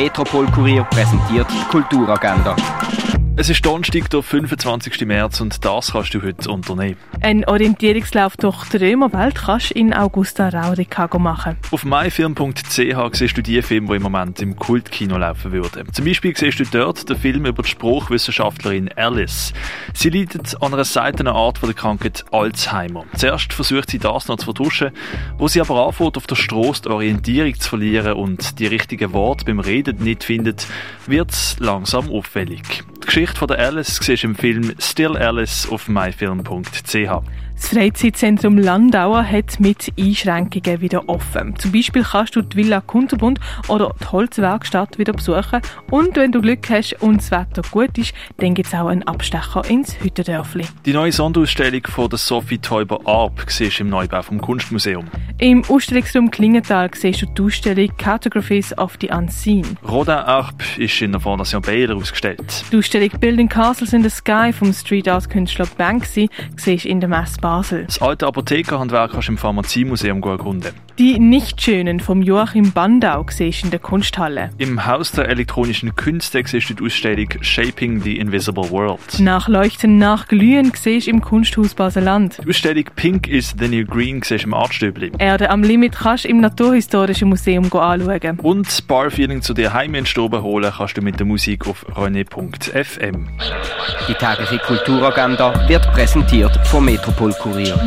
Metropol Kurier präsentiert Kulturagenda. Es ist Donnerstag, der 25. März und das kannst du heute unternehmen. Ein Orientierungslauf durch die Römerwelt kannst du in Augusta Raurica machen. Auf myfilm.ch siehst du die Filme, die im Moment im Kultkino laufen würden. Zum Beispiel siehst du dort den Film über die Spruchwissenschaftlerin Alice. Sie leidet an einer seltenen Art von der Krankheit Alzheimer. Zuerst versucht sie das noch zu vertuschen, wo sie aber anfängt, auf der Straße die Orientierung zu verlieren und die richtigen Worte beim Reden nicht findet, wird es langsam auffällig. Die Geschichte von der Alice siehst du im Film Still Alice auf myfilm.ch. Das Freizeitzentrum Landauer hat mit Einschränkungen wieder offen. Zum Beispiel kannst du die Villa Kunterbund oder die Holzwerkstatt wieder besuchen. Und wenn du Glück hast und das Wetter gut ist, dann gibt es auch einen Abstecher ins Hüttendörfli. Die neue Sonderausstellung von der Sophie Teuber Arp siehst du im Neubau vom Kunstmuseum. Im Ausstellungsraum Klingenthal siehst du die Ausstellung Categories of the Unseen. Rodin Arp ist in der Fondation Baylor ausgestellt. Die Ausstellung Building Castles in the Sky vom Street Art Künstler Banksy siehst du in der Messbar Basel. Das alte Apothekerhandwerk kannst du im Pharmaziemuseum erkunden. Die Nicht-Schönen vom Joachim Bandau siehst in der Kunsthalle. Im Haus der elektronischen Künste siehst du die Ausstellung Shaping the Invisible World. Nach Leuchten, nach Glühen siehst im Kunsthaus Baseland. Die Ausstellung Pink is the New Green siehst im Artstöbli. Erde am Limit kannst du im Naturhistorischen Museum anschauen. Und Barfeeling zu dir heim in Stoben holen kannst du mit der Musik auf rené.fm. Die tägliche Kulturagenda wird präsentiert vom Metropol Kurier.